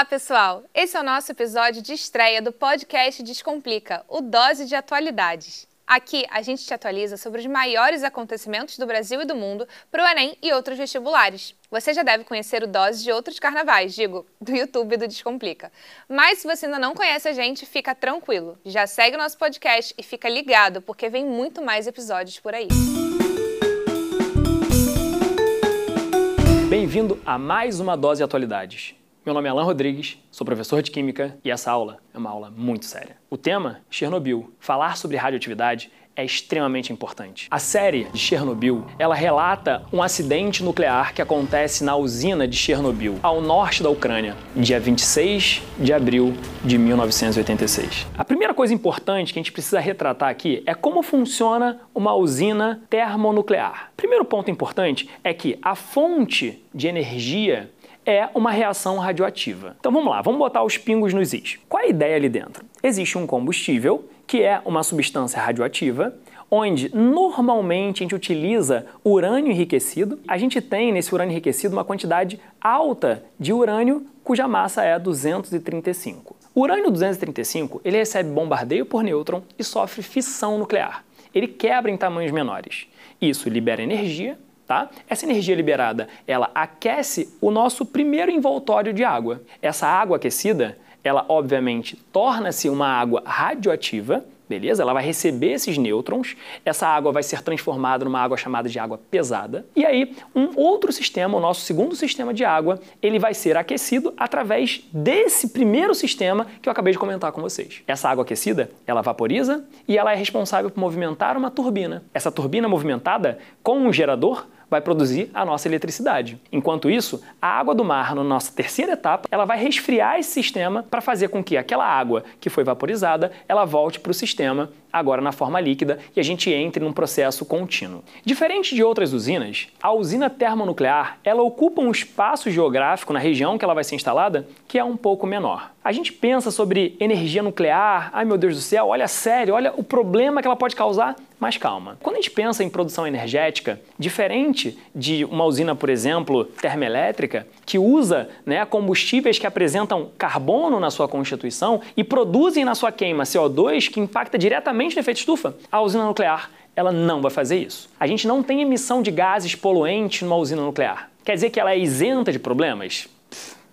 Olá, pessoal! Esse é o nosso episódio de estreia do podcast Descomplica, o Dose de Atualidades. Aqui a gente te atualiza sobre os maiores acontecimentos do Brasil e do mundo para o Enem e outros vestibulares. Você já deve conhecer o Dose de outros carnavais, digo, do YouTube do Descomplica. Mas se você ainda não conhece a gente, fica tranquilo. Já segue o nosso podcast e fica ligado, porque vem muito mais episódios por aí. Bem-vindo a mais uma Dose de Atualidades. Meu nome é Alan Rodrigues, sou professor de Química e essa aula é uma aula muito séria. O tema, Chernobyl. Falar sobre radioatividade é extremamente importante. A série de Chernobyl, ela relata um acidente nuclear que acontece na usina de Chernobyl, ao norte da Ucrânia, dia 26 de abril de 1986. A primeira coisa importante que a gente precisa retratar aqui é como funciona uma usina termonuclear. Primeiro ponto importante é que a fonte de energia é uma reação radioativa. Então vamos lá, vamos botar os pingos nos is. Qual é a ideia ali dentro? Existe um combustível, que é uma substância radioativa, onde normalmente a gente utiliza urânio enriquecido. A gente tem nesse urânio enriquecido uma quantidade alta de urânio cuja massa é 235. O urânio 235 ele recebe bombardeio por nêutron e sofre fissão nuclear. Ele quebra em tamanhos menores. Isso libera energia Tá? Essa energia liberada, ela aquece o nosso primeiro envoltório de água. Essa água aquecida, ela obviamente torna-se uma água radioativa, beleza? Ela vai receber esses nêutrons, essa água vai ser transformada numa água chamada de água pesada, e aí um outro sistema, o nosso segundo sistema de água, ele vai ser aquecido através desse primeiro sistema que eu acabei de comentar com vocês. Essa água aquecida, ela vaporiza e ela é responsável por movimentar uma turbina. Essa turbina movimentada com um gerador vai produzir a nossa eletricidade. Enquanto isso, a água do mar, na nossa terceira etapa, ela vai resfriar esse sistema para fazer com que aquela água que foi vaporizada, ela volte para o sistema agora na forma líquida e a gente entre num processo contínuo. Diferente de outras usinas, a usina termonuclear, ela ocupa um espaço geográfico na região que ela vai ser instalada que é um pouco menor. A gente pensa sobre energia nuclear, ai meu Deus do céu, olha sério, olha o problema que ela pode causar, mas calma. Quando a gente pensa em produção energética, diferente de uma usina, por exemplo, termoelétrica, que usa né, combustíveis que apresentam carbono na sua constituição e produzem na sua queima CO2 que impacta diretamente no efeito estufa, a usina nuclear ela não vai fazer isso. A gente não tem emissão de gases poluentes numa usina nuclear. Quer dizer que ela é isenta de problemas?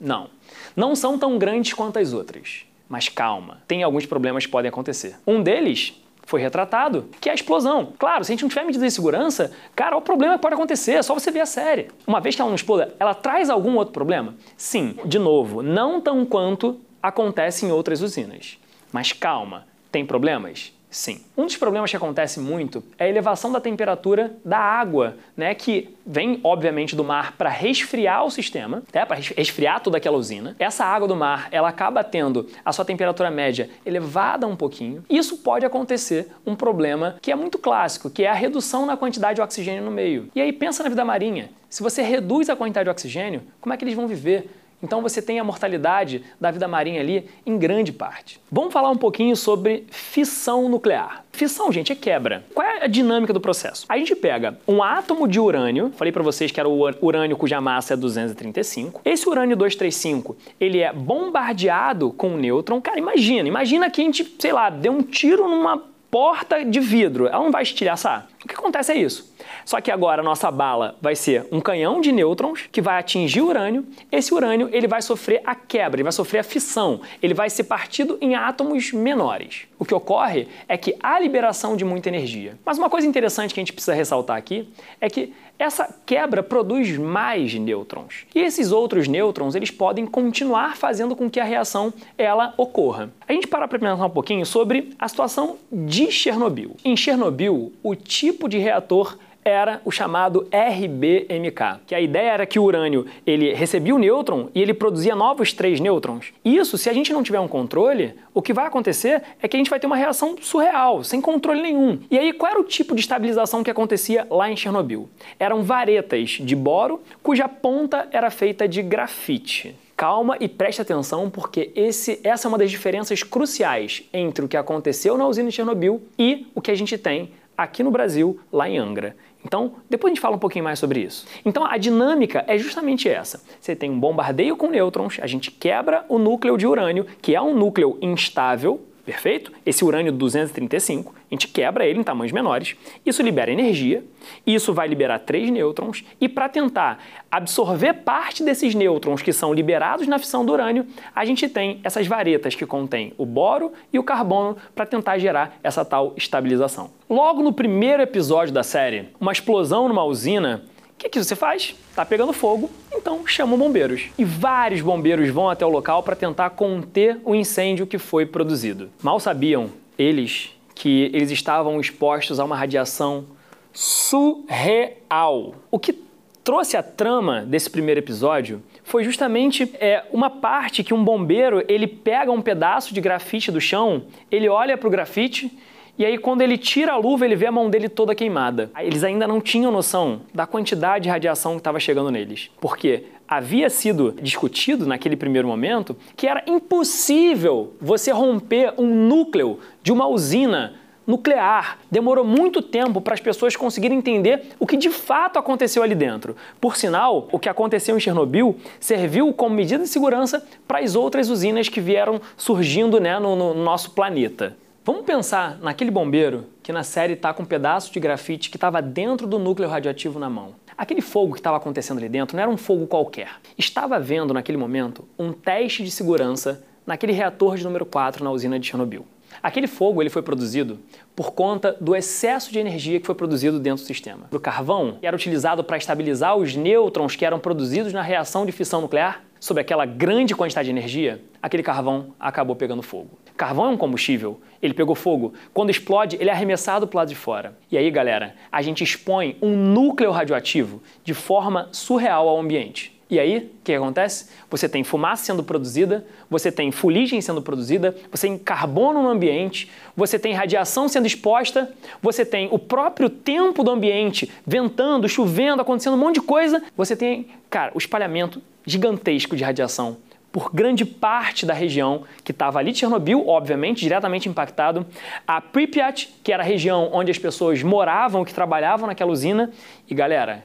Não. Não são tão grandes quanto as outras. Mas calma, tem alguns problemas que podem acontecer. Um deles foi retratado, que é a explosão. Claro, se a gente não tiver medidas de segurança, cara, o problema pode acontecer, é só você ver a série. Uma vez que ela não exploda, ela traz algum outro problema? Sim, de novo, não tão quanto acontece em outras usinas. Mas calma, tem problemas? Sim. Um dos problemas que acontece muito é a elevação da temperatura da água, né, que vem, obviamente, do mar para resfriar o sistema, né, para resfriar toda aquela usina. Essa água do mar, ela acaba tendo a sua temperatura média elevada um pouquinho. Isso pode acontecer um problema que é muito clássico, que é a redução na quantidade de oxigênio no meio. E aí pensa na vida marinha. Se você reduz a quantidade de oxigênio, como é que eles vão viver? Então você tem a mortalidade da vida marinha ali em grande parte. Vamos falar um pouquinho sobre fissão nuclear. Fissão, gente, é quebra. Qual é a dinâmica do processo? A gente pega um átomo de urânio, falei para vocês que era o urânio cuja massa é 235. Esse urânio 235, ele é bombardeado com um nêutron. Cara, imagina, imagina que a gente, sei lá, deu um tiro numa porta de vidro. Ela não vai estilhaçar. O que acontece é isso. Só que agora a nossa bala vai ser um canhão de nêutrons que vai atingir o urânio. Esse urânio ele vai sofrer a quebra, ele vai sofrer a fissão, ele vai ser partido em átomos menores. O que ocorre é que há liberação de muita energia. Mas uma coisa interessante que a gente precisa ressaltar aqui é que essa quebra produz mais nêutrons. E esses outros nêutrons, eles podem continuar fazendo com que a reação ela ocorra. A gente para para pensar um pouquinho sobre a situação de Chernobyl. Em Chernobyl, o tipo de reator era o chamado RBMK, que a ideia era que o urânio ele recebia o nêutron e ele produzia novos três nêutrons. Isso, se a gente não tiver um controle, o que vai acontecer é que a gente vai ter uma reação surreal, sem controle nenhum. E aí, qual era o tipo de estabilização que acontecia lá em Chernobyl? Eram varetas de boro cuja ponta era feita de grafite calma e preste atenção, porque esse, essa é uma das diferenças cruciais entre o que aconteceu na usina de Chernobyl e o que a gente tem aqui no Brasil, lá em Angra. Então, depois a gente fala um pouquinho mais sobre isso. Então, a dinâmica é justamente essa. Você tem um bombardeio com nêutrons, a gente quebra o núcleo de urânio, que é um núcleo instável, perfeito? Esse urânio 235, a gente quebra ele em tamanhos menores, isso libera energia, isso vai liberar três nêutrons, e para tentar absorver parte desses nêutrons que são liberados na fissão do urânio, a gente tem essas varetas que contêm o boro e o carbono para tentar gerar essa tal estabilização. Logo no primeiro episódio da série, uma explosão numa usina que, que você faz? Tá pegando fogo, então chama bombeiros. E vários bombeiros vão até o local para tentar conter o incêndio que foi produzido. Mal sabiam eles que eles estavam expostos a uma radiação surreal. O que trouxe a trama desse primeiro episódio foi justamente é, uma parte que um bombeiro ele pega um pedaço de grafite do chão, ele olha para o grafite e aí, quando ele tira a luva, ele vê a mão dele toda queimada. Eles ainda não tinham noção da quantidade de radiação que estava chegando neles. Porque havia sido discutido naquele primeiro momento que era impossível você romper um núcleo de uma usina nuclear. Demorou muito tempo para as pessoas conseguirem entender o que de fato aconteceu ali dentro. Por sinal, o que aconteceu em Chernobyl serviu como medida de segurança para as outras usinas que vieram surgindo né, no, no nosso planeta. Vamos pensar naquele bombeiro que na série está com um pedaço de grafite que estava dentro do núcleo radioativo na mão. Aquele fogo que estava acontecendo ali dentro não era um fogo qualquer. Estava havendo naquele momento um teste de segurança naquele reator de número 4 na usina de Chernobyl. Aquele fogo ele foi produzido por conta do excesso de energia que foi produzido dentro do sistema. O carvão era utilizado para estabilizar os nêutrons que eram produzidos na reação de fissão nuclear sobre aquela grande quantidade de energia, aquele carvão acabou pegando fogo. Carvão é um combustível, ele pegou fogo. Quando explode, ele é arremessado para o lado de fora. E aí, galera, a gente expõe um núcleo radioativo de forma surreal ao ambiente. E aí, o que acontece? Você tem fumaça sendo produzida, você tem fuligem sendo produzida, você tem carbono no ambiente, você tem radiação sendo exposta, você tem o próprio tempo do ambiente ventando, chovendo, acontecendo um monte de coisa. Você tem, cara, o espalhamento gigantesco de radiação por grande parte da região que estava ali Chernobyl, obviamente, diretamente impactado, a Pripyat, que era a região onde as pessoas moravam, que trabalhavam naquela usina, e galera,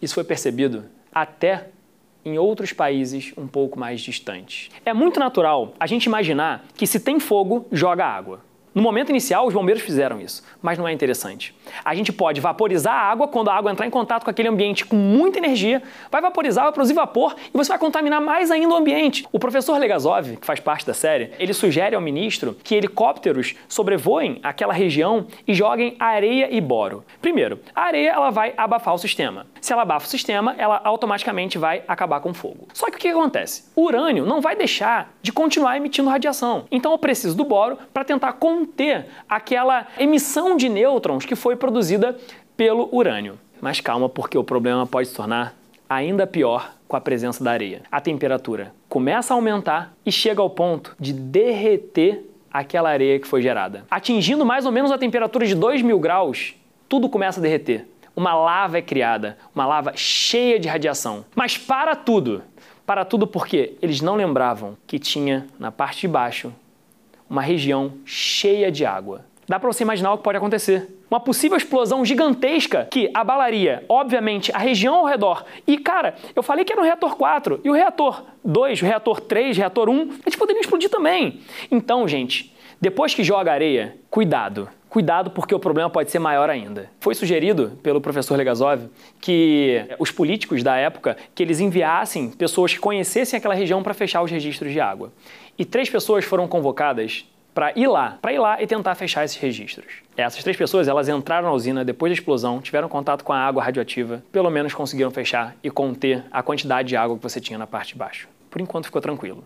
isso foi percebido até em outros países um pouco mais distantes. É muito natural a gente imaginar que se tem fogo, joga água. No momento inicial, os bombeiros fizeram isso, mas não é interessante. A gente pode vaporizar a água quando a água entrar em contato com aquele ambiente com muita energia, vai vaporizar, vai produzir vapor e você vai contaminar mais ainda o ambiente. O professor Legazov, que faz parte da série, ele sugere ao ministro que helicópteros sobrevoem aquela região e joguem areia e boro. Primeiro, a areia ela vai abafar o sistema. Se ela abafa o sistema, ela automaticamente vai acabar com o fogo. Só que o que acontece? O urânio não vai deixar de continuar emitindo radiação. Então eu preciso do boro para tentar conter aquela emissão de nêutrons que foi produzida pelo urânio. Mas calma, porque o problema pode se tornar ainda pior com a presença da areia. A temperatura começa a aumentar e chega ao ponto de derreter aquela areia que foi gerada. Atingindo mais ou menos a temperatura de 2 mil graus, tudo começa a derreter. Uma lava é criada, uma lava cheia de radiação. Mas para tudo, para tudo porque eles não lembravam que tinha na parte de baixo uma região cheia de água. Dá para você imaginar o que pode acontecer. Uma possível explosão gigantesca que abalaria, obviamente, a região ao redor. E, cara, eu falei que era o reator 4 e o reator 2, o reator 3, o reator 1, eles poderiam explodir também. Então, gente, depois que joga areia, cuidado. Cuidado porque o problema pode ser maior ainda. Foi sugerido pelo professor Legazov que os políticos da época que eles enviassem pessoas que conhecessem aquela região para fechar os registros de água. E três pessoas foram convocadas para ir lá, para ir lá e tentar fechar esses registros. Essas três pessoas, elas entraram na usina depois da explosão, tiveram contato com a água radioativa, pelo menos conseguiram fechar e conter a quantidade de água que você tinha na parte de baixo. Por enquanto ficou tranquilo.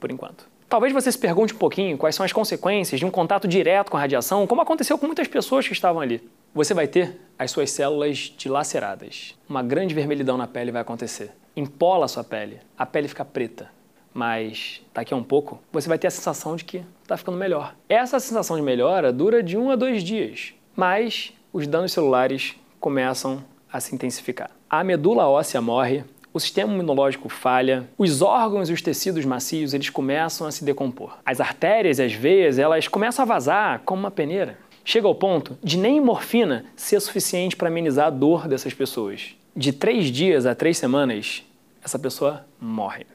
Por enquanto. Talvez você se pergunte um pouquinho quais são as consequências de um contato direto com a radiação, como aconteceu com muitas pessoas que estavam ali. Você vai ter as suas células dilaceradas. Uma grande vermelhidão na pele vai acontecer. Empola a sua pele. A pele fica preta mas daqui a um pouco você vai ter a sensação de que está ficando melhor. Essa sensação de melhora dura de um a dois dias, mas os danos celulares começam a se intensificar. A medula óssea morre, o sistema imunológico falha, os órgãos e os tecidos macios eles começam a se decompor. As artérias e as veias elas começam a vazar como uma peneira. Chega ao ponto de nem morfina ser suficiente para amenizar a dor dessas pessoas. De três dias a três semanas, essa pessoa morre.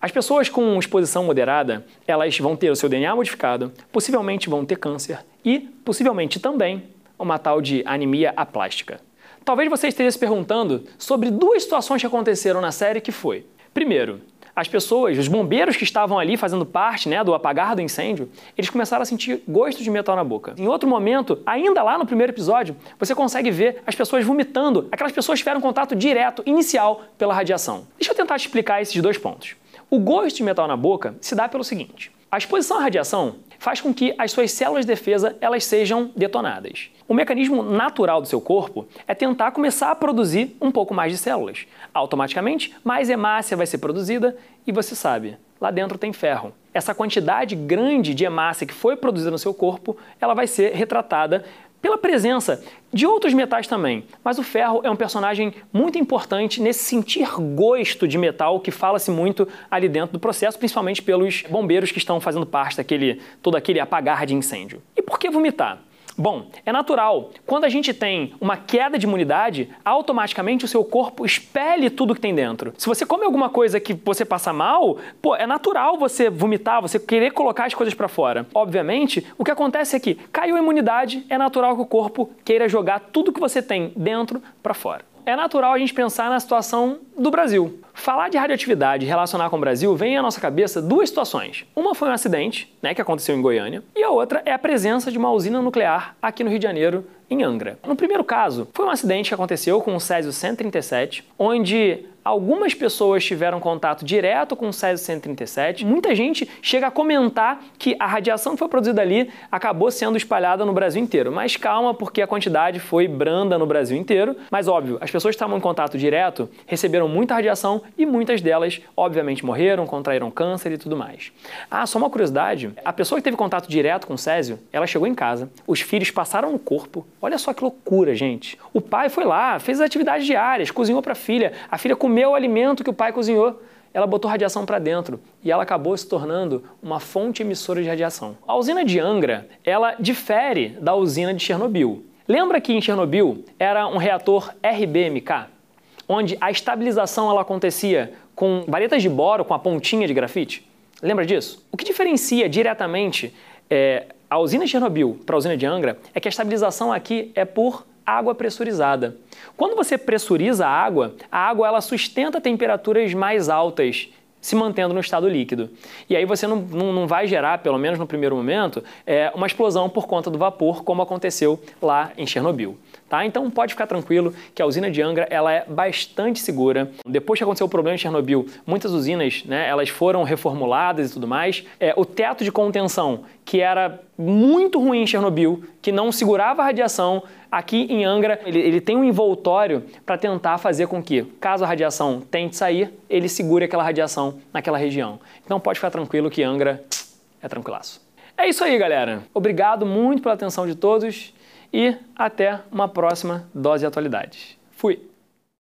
As pessoas com exposição moderada, elas vão ter o seu DNA modificado, possivelmente vão ter câncer e, possivelmente também, uma tal de anemia aplástica. Talvez você esteja se perguntando sobre duas situações que aconteceram na série que foi. Primeiro, as pessoas, os bombeiros que estavam ali fazendo parte né, do apagar do incêndio, eles começaram a sentir gosto de metal na boca. Em outro momento, ainda lá no primeiro episódio, você consegue ver as pessoas vomitando. Aquelas pessoas tiveram contato direto, inicial, pela radiação. Deixa eu tentar te explicar esses dois pontos. O gosto de metal na boca se dá pelo seguinte: a exposição à radiação faz com que as suas células de defesa elas sejam detonadas. O mecanismo natural do seu corpo é tentar começar a produzir um pouco mais de células. Automaticamente, mais hemácia vai ser produzida e você sabe, lá dentro tem ferro. Essa quantidade grande de hemácia que foi produzida no seu corpo, ela vai ser retratada pela presença de outros metais também. Mas o ferro é um personagem muito importante nesse sentir gosto de metal que fala-se muito ali dentro do processo, principalmente pelos bombeiros que estão fazendo parte daquele todo aquele apagar de incêndio. E por que vomitar? Bom, é natural. Quando a gente tem uma queda de imunidade, automaticamente o seu corpo expele tudo que tem dentro. Se você come alguma coisa que você passa mal, pô, é natural você vomitar, você querer colocar as coisas para fora. Obviamente, o que acontece é que caiu a imunidade, é natural que o corpo queira jogar tudo que você tem dentro para fora é natural a gente pensar na situação do Brasil. Falar de radioatividade relacionar com o Brasil vem à nossa cabeça duas situações. Uma foi um acidente, né, que aconteceu em Goiânia, e a outra é a presença de uma usina nuclear aqui no Rio de Janeiro, em Angra. No primeiro caso, foi um acidente que aconteceu com o Césio 137, onde Algumas pessoas tiveram contato direto com o Césio 137. Muita gente chega a comentar que a radiação que foi produzida ali acabou sendo espalhada no Brasil inteiro. Mas calma, porque a quantidade foi branda no Brasil inteiro. Mas óbvio, as pessoas que estavam em contato direto receberam muita radiação e muitas delas, obviamente, morreram, contraíram câncer e tudo mais. Ah, só uma curiosidade: a pessoa que teve contato direto com o Césio, ela chegou em casa, os filhos passaram no corpo. Olha só que loucura, gente. O pai foi lá, fez as atividades diárias, cozinhou para a filha, a filha comeu o alimento que o pai cozinhou, ela botou radiação para dentro e ela acabou se tornando uma fonte emissora de radiação. A usina de Angra, ela difere da usina de Chernobyl. Lembra que em Chernobyl era um reator RBMK, onde a estabilização ela acontecia com varetas de boro com a pontinha de grafite? Lembra disso? O que diferencia diretamente é, a usina de Chernobyl para a usina de Angra é que a estabilização aqui é por água pressurizada. Quando você pressuriza a água, a água ela sustenta temperaturas mais altas se mantendo no estado líquido. E aí você não, não, não vai gerar, pelo menos no primeiro momento, é, uma explosão por conta do vapor, como aconteceu lá em Chernobyl. Tá? Então pode ficar tranquilo que a usina de Angra ela é bastante segura. Depois que aconteceu o problema em Chernobyl, muitas usinas né, elas foram reformuladas e tudo mais. É, o teto de contenção, que era muito ruim em Chernobyl, que não segurava a radiação, Aqui em Angra, ele, ele tem um envoltório para tentar fazer com que, caso a radiação tente sair, ele segure aquela radiação naquela região. Então pode ficar tranquilo que Angra é tranquilaço. É isso aí, galera. Obrigado muito pela atenção de todos e até uma próxima dose de atualidades. Fui!